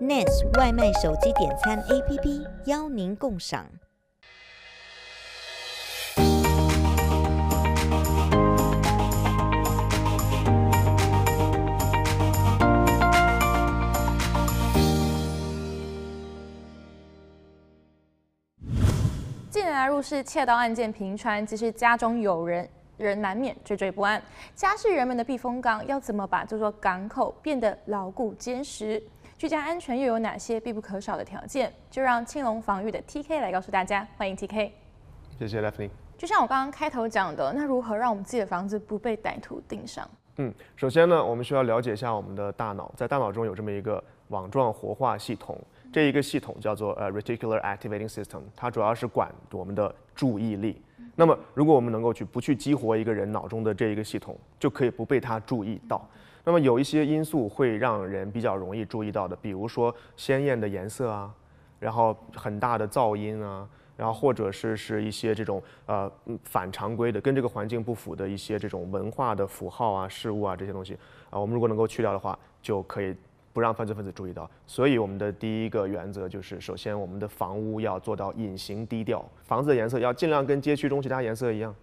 ，NAS 外卖手机点餐 APP 邀您共赏。近年来入室窃盗案件频传，即使家中有人，人难免惴惴不安。家是人们的避风港，要怎么把这座港口变得牢固坚实？居家安全又有哪些必不可少的条件？就让青龙防御的 TK 来告诉大家。欢迎 TK。谢谢 Daphne。就像我刚刚开头讲的，那如何让我们自己的房子不被歹徒盯上？嗯，首先呢，我们需要了解一下我们的大脑，在大脑中有这么一个网状活化系统。这一个系统叫做呃 Reticular Activating System，它主要是管我们的注意力。那么，如果我们能够去不去激活一个人脑中的这一个系统，就可以不被他注意到。那么有一些因素会让人比较容易注意到的，比如说鲜艳的颜色啊，然后很大的噪音啊，然后或者是是一些这种呃反常规的、跟这个环境不符的一些这种文化的符号啊、事物啊这些东西啊，我们如果能够去掉的话，就可以。不让犯罪分子注意到，所以我们的第一个原则就是，首先我们的房屋要做到隐形低调，房子的颜色要尽量跟街区中其他颜色一样。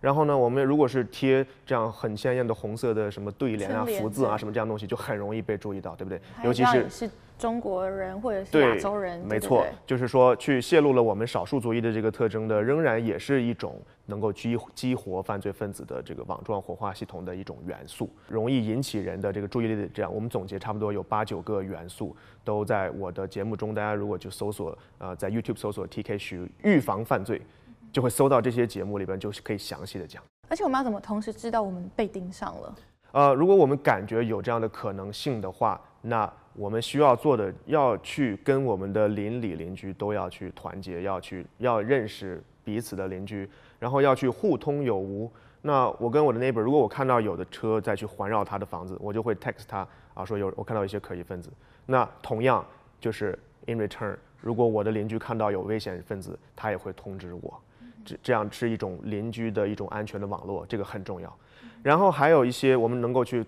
然后呢，我们如果是贴这样很鲜艳的红色的什么对联啊、福字啊什么这样东西，就很容易被注意到，对不对？尤其是是中国人或者是亚洲人，没错，就是说去泄露了我们少数族裔的这个特征的，仍然也是一种能够激激活犯罪分子的这个网状火化系统的一种元素，容易引起人的这个注意力的。这样，我们总结差不多有八九个元素，都在我的节目中。大家如果就搜索呃，在 YouTube 搜索 TK 许预防犯罪。就会搜到这些节目里边，就是可以详细的讲。而且我们要怎么同时知道我们被盯上了？呃，如果我们感觉有这样的可能性的话，那我们需要做的，要去跟我们的邻里邻居都要去团结，要去要认识彼此的邻居，然后要去互通有无。那我跟我的 neighbor，如果我看到有的车在去环绕他的房子，我就会 text 他啊，说有我看到一些可疑分子。那同样就是 in return，如果我的邻居看到有危险分子，他也会通知我。这这样是一种邻居的一种安全的网络，这个很重要。然后还有一些我们能够去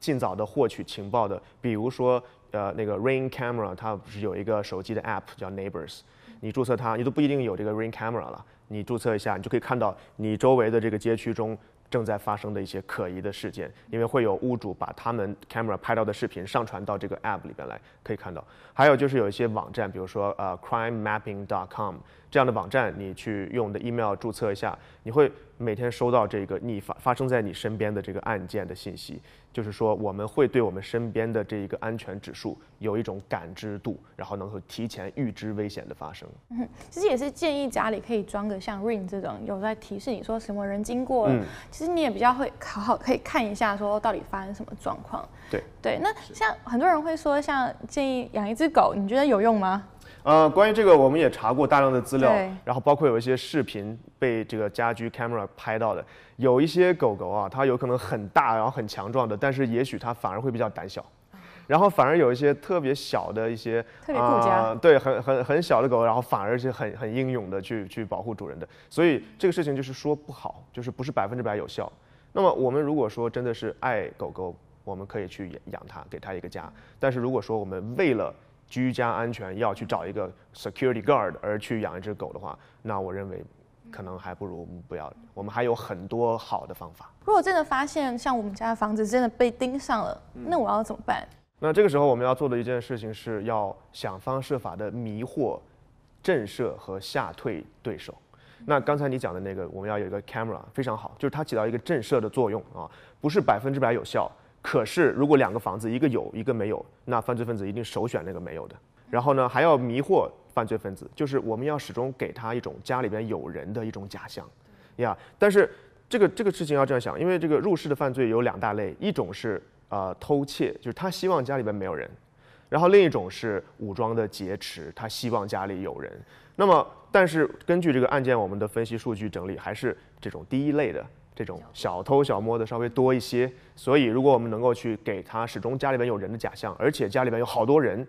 尽早的获取情报的，比如说呃那个 Ring Camera，它不是有一个手机的 App 叫 Neighbors，你注册它，你都不一定有这个 Ring Camera 了，你注册一下，你就可以看到你周围的这个街区中正在发生的一些可疑的事件，因为会有屋主把他们 camera 拍到的视频上传到这个 App 里边来，可以看到。还有就是有一些网站，比如说呃 crimemapping.com。这样的网站，你去用的 email 注册一下，你会每天收到这个你发发生在你身边的这个案件的信息。就是说，我们会对我们身边的这一个安全指数有一种感知度，然后能够提前预知危险的发生。嗯，其实也是建议家里可以装个像 Ring 这种有在提示你说什么人经过了，嗯、其实你也比较会好好可以看一下说到底发生什么状况。对对，那像很多人会说，像建议养一只狗，你觉得有用吗？呃，关于这个，我们也查过大量的资料，然后包括有一些视频被这个家居 camera 拍到的，有一些狗狗啊，它有可能很大，然后很强壮的，但是也许它反而会比较胆小，然后反而有一些特别小的一些特别顾家，呃，对，很很很小的狗，然后反而是很很英勇的去去保护主人的，所以这个事情就是说不好，就是不是百分之百有效。那么我们如果说真的是爱狗狗，我们可以去养它，给它一个家，但是如果说我们为了居家安全要去找一个 security guard 而去养一只狗的话，那我认为可能还不如不要。我们还有很多好的方法。如果真的发现像我们家的房子真的被盯上了，那我要怎么办？那这个时候我们要做的一件事情是要想方设法的迷惑、震慑和吓退对手。那刚才你讲的那个，我们要有一个 camera 非常好，就是它起到一个震慑的作用啊，不是百分之百有效。可是，如果两个房子一个有一个没有，那犯罪分子一定首选那个没有的。然后呢，还要迷惑犯罪分子，就是我们要始终给他一种家里边有人的一种假象，呀。但是这个这个事情要这样想，因为这个入室的犯罪有两大类，一种是呃偷窃，就是他希望家里边没有人；然后另一种是武装的劫持，他希望家里有人。那么，但是根据这个案件我们的分析数据整理，还是这种第一类的。这种小偷小摸的稍微多一些，所以如果我们能够去给他始终家里边有人的假象，而且家里边有好多人，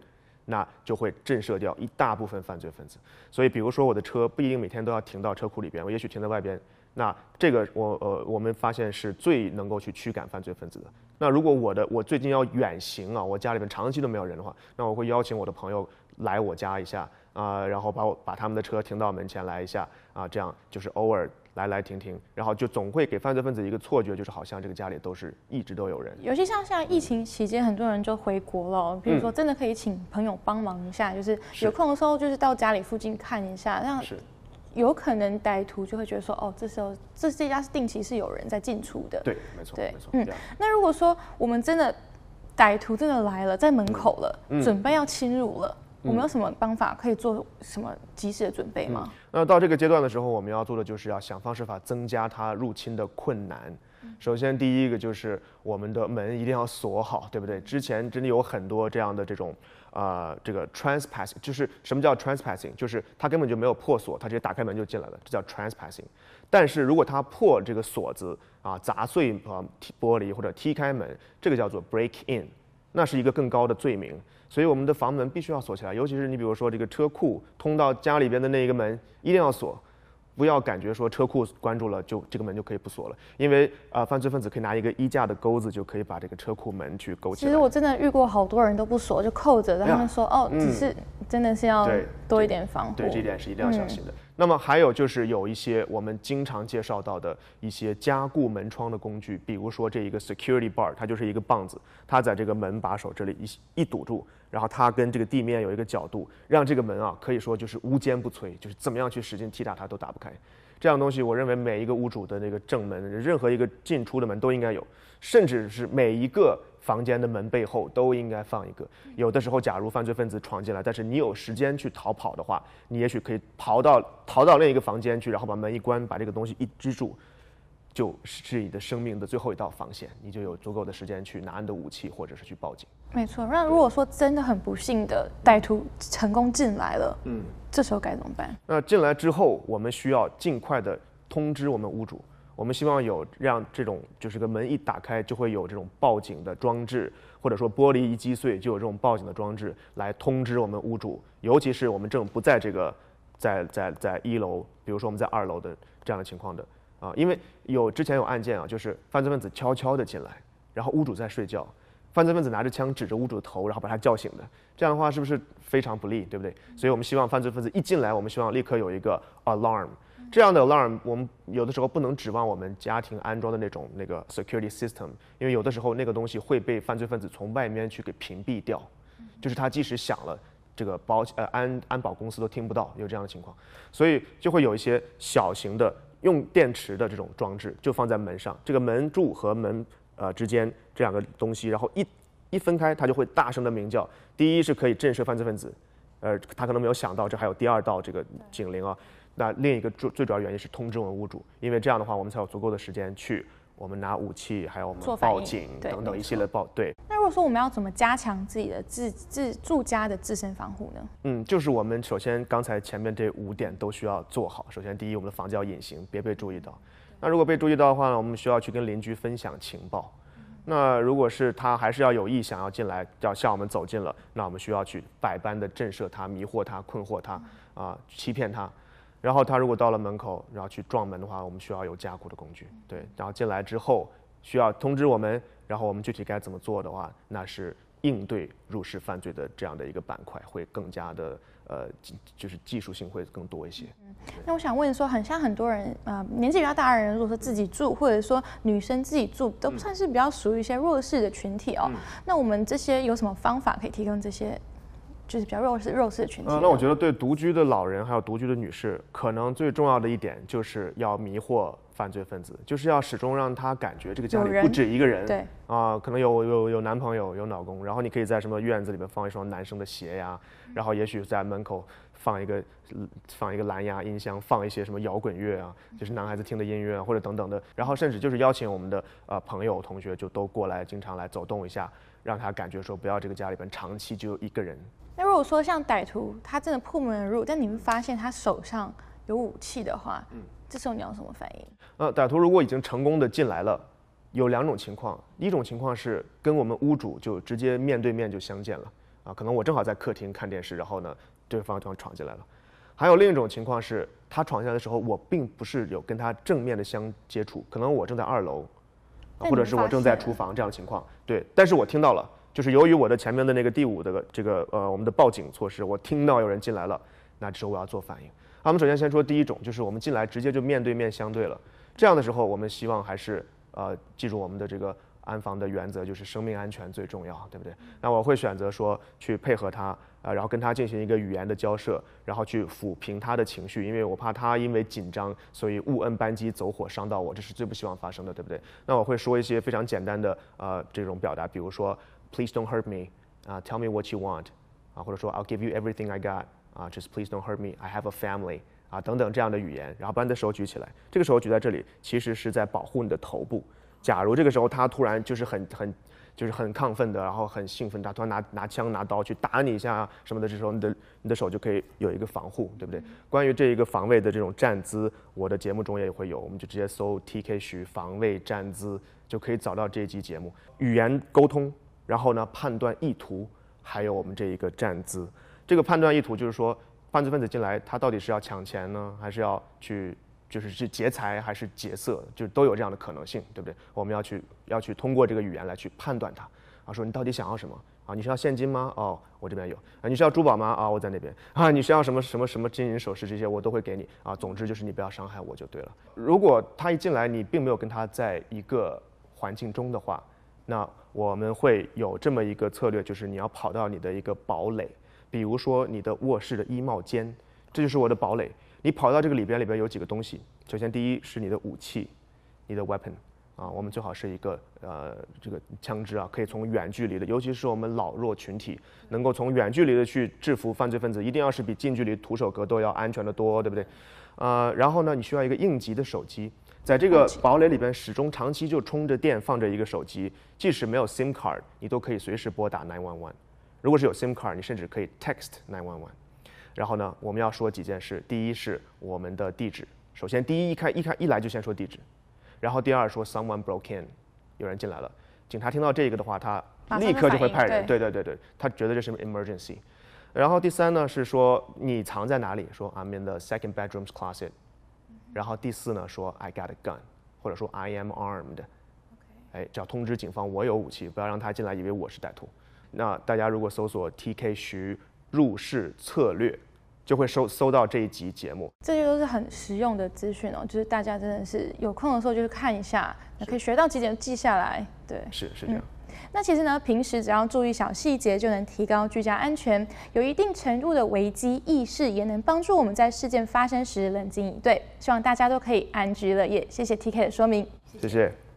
那就会震慑掉一大部分犯罪分子。所以，比如说我的车不一定每天都要停到车库里边，我也许停在外边。那这个我呃我们发现是最能够去驱赶犯罪分子的。那如果我的我最近要远行啊，我家里边长期都没有人的话，那我会邀请我的朋友来我家一下啊、然后把我把他们的车停到门前来一下啊，这样就是偶尔来来停停，然后就总会给犯罪分子一个错觉，就是好像这个家里都是一直都有人。尤其像现在疫情期间，很多人就回国了，比如说真的可以请朋友帮忙一下，嗯、就是有空的时候就是到家里附近看一下，这样是。有可能歹徒就会觉得说，哦，这时候这这家是定期是有人在进出的。对，没错，对，没错。嗯，那如果说我们真的歹徒真的来了，在门口了，嗯、准备要侵入了，嗯、我们有什么方法可以做什么及时的准备吗？嗯、那到这个阶段的时候，我们要做的就是要想方设法增加他入侵的困难。首先，第一个就是我们的门一定要锁好，对不对？之前真的有很多这样的这种。啊、呃，这个 trespassing 就是什么叫 trespassing？就是他根本就没有破锁，他直接打开门就进来了，这叫 trespassing。但是如果他破这个锁子啊，砸碎啊玻璃或者踢开门，这个叫做 break in，那是一个更高的罪名。所以我们的房门必须要锁起来，尤其是你比如说这个车库通到家里边的那一个门一定要锁。不要感觉说车库关住了就这个门就可以不锁了，因为啊、呃，犯罪分子可以拿一个衣架的钩子就可以把这个车库门去勾起来。其实我真的遇过好多人都不锁，就扣着，他们说哦，只是真的是要多一点防护。对，这一点是一定要小心的。嗯、那么还有就是有一些我们经常介绍到的一些加固门窗的工具，比如说这一个 security bar，它就是一个棒子，它在这个门把手这里一一堵住。然后它跟这个地面有一个角度，让这个门啊可以说就是无坚不摧，就是怎么样去使劲踢打它都打不开。这样东西，我认为每一个屋主的那个正门，任何一个进出的门都应该有，甚至是每一个房间的门背后都应该放一个。有的时候，假如犯罪分子闯进来，但是你有时间去逃跑的话，你也许可以逃到逃到另一个房间去，然后把门一关，把这个东西一支住。就是你的生命的最后一道防线，你就有足够的时间去拿你的武器，或者是去报警。没错。那如果说真的很不幸的歹徒成功进来了，嗯，这时候该怎么办？那进来之后，我们需要尽快的通知我们屋主。我们希望有让这种就是个门一打开就会有这种报警的装置，或者说玻璃一击碎就有这种报警的装置来通知我们屋主。尤其是我们正不在这个在在在一楼，比如说我们在二楼的这样的情况的。啊，因为有之前有案件啊，就是犯罪分子悄悄的进来，然后屋主在睡觉，犯罪分子拿着枪指着屋主的头，然后把他叫醒的。这样的话是不是非常不利，对不对？所以我们希望犯罪分子一进来，我们希望立刻有一个 alarm。这样的 alarm，我们有的时候不能指望我们家庭安装的那种那个 security system，因为有的时候那个东西会被犯罪分子从外面去给屏蔽掉，就是他即使响了，这个保呃安安保公司都听不到，有这样的情况，所以就会有一些小型的。用电池的这种装置就放在门上，这个门柱和门呃之间这两个东西，然后一一分开，它就会大声的鸣叫。第一是可以震慑犯罪分子，呃，他可能没有想到这还有第二道这个警铃啊。那另一个最最主要原因是通知我们屋主，因为这样的话我们才有足够的时间去我们拿武器，还有我们报警等等一系列报对。说我们要怎么加强自己的自自住家的自身防护呢？嗯，就是我们首先刚才前面这五点都需要做好。首先，第一，我们的房子要隐形，别被注意到。那如果被注意到的话呢，我们需要去跟邻居分享情报。那如果是他还是要有意想要进来，要向我们走近了，那我们需要去百般的震慑他、迷惑他、困惑他啊、呃，欺骗他。然后他如果到了门口，然后去撞门的话，我们需要有加固的工具。对，然后进来之后需要通知我们。然后我们具体该怎么做的话，那是应对入室犯罪的这样的一个板块，会更加的呃，就是技术性会更多一些。嗯，那我想问说，很像很多人啊，呃，年纪比较大的人，如果说自己住，或者说女生自己住，都算是比较属于一些弱势的群体哦。嗯，那我们这些有什么方法可以提供这些，就是比较弱势弱势的群体？嗯，那我觉得对独居的老人还有独居的女士，可能最重要的一点就是要迷惑。犯罪分子就是要始终让他感觉这个家里不止一个人，对啊、呃，可能有有有男朋友有老公，然后你可以在什么院子里面放一双男生的鞋呀，然后也许在门口放一个放一个蓝牙音箱，放一些什么摇滚乐啊，就是男孩子听的音乐啊，或者等等的，然后甚至就是邀请我们的呃朋友同学就都过来，经常来走动一下，让他感觉说不要这个家里边长期就一个人。那如果说像歹徒他真的破门而入，但你们发现他手上有武器的话，嗯。这时候你要什么反应？呃，歹徒如果已经成功的进来了，有两种情况，一种情况是跟我们屋主就直接面对面就相见了，啊，可能我正好在客厅看电视，然后呢，对方突然闯进来了。还有另一种情况是，他闯进来的时候，我并不是有跟他正面的相接触，可能我正在二楼，或者是我正在厨房这样的情况。对，但是我听到了，就是由于我的前面的那个第五的这个呃我们的报警措施，我听到有人进来了，那这时候我要做反应。好，我们首先先说第一种，就是我们进来直接就面对面相对了，这样的时候我们希望还是呃记住我们的这个。安防的原则就是生命安全最重要，对不对？那我会选择说去配合他，呃，然后跟他进行一个语言的交涉，然后去抚平他的情绪，因为我怕他因为紧张，所以误摁扳机走火伤到我，这是最不希望发生的，对不对？那我会说一些非常简单的呃这种表达，比如说 Please don't hurt me，啊，Tell me what you want，啊，或者说 I'll give you everything I got，啊，Just please don't hurt me，I have a family，啊，等等这样的语言，然后把你的手举起来，这个时候举在这里，其实是在保护你的头部。假如这个时候他突然就是很很就是很亢奋的，然后很兴奋，他突然拿拿枪拿刀去打你一下什么的，这时候你的你的手就可以有一个防护，对不对？关于这一个防卫的这种站姿，我的节目中也会有，我们就直接搜 TK 徐防卫站姿，就可以找到这一集节目。语言沟通，然后呢判断意图，还有我们这一个站姿。这个判断意图就是说，犯罪分子进来，他到底是要抢钱呢，还是要去？就是是劫财还是劫色，就都有这样的可能性，对不对？我们要去要去通过这个语言来去判断他。啊，说你到底想要什么？啊，你需要现金吗？哦，我这边有。啊，你需要珠宝吗？啊，我在那边。啊，你需要什么什么什么金银首饰这些，我都会给你。啊，总之就是你不要伤害我就对了。如果他一进来，你并没有跟他在一个环境中的话，那我们会有这么一个策略，就是你要跑到你的一个堡垒，比如说你的卧室的衣帽间，这就是我的堡垒。你跑到这个里边，里边有几个东西。首先，第一是你的武器，你的 weapon，啊，我们最好是一个呃这个枪支啊，可以从远距离的，尤其是我们老弱群体，能够从远距离的去制服犯罪分子，一定要是比近距离徒手格斗要安全得多，对不对？呃，然后呢，你需要一个应急的手机，在这个堡垒里边始终长期就充着电，放着一个手机，即使没有 SIM card，你都可以随时拨打911。如果是有 SIM card，你甚至可以 text 911。然后呢，我们要说几件事。第一是我们的地址。首先，第一一开一开一来就先说地址。然后第二说 someone broke in，有人进来了。警察听到这个的话，他立刻就会派人。对对对对，他觉得这是 emergency。然后第三呢是说你藏在哪里？说 I'm in the second bedroom's closet。然后第四呢说 I got a gun，或者说 I am armed。哎，只要通知警方我有武器，不要让他进来以为我是歹徒。那大家如果搜索 TK 徐入室策略。就会搜搜到这一集节目，这些都是很实用的资讯哦，就是大家真的是有空的时候就去看一下，那可以学到几点记下来。对，是是这样、嗯。那其实呢，平时只要注意小细节，就能提高居家安全。有一定程度的危机意识，也能帮助我们在事件发生时冷静应对。希望大家都可以安居乐业。谢谢 TK 的说明，谢谢。谢谢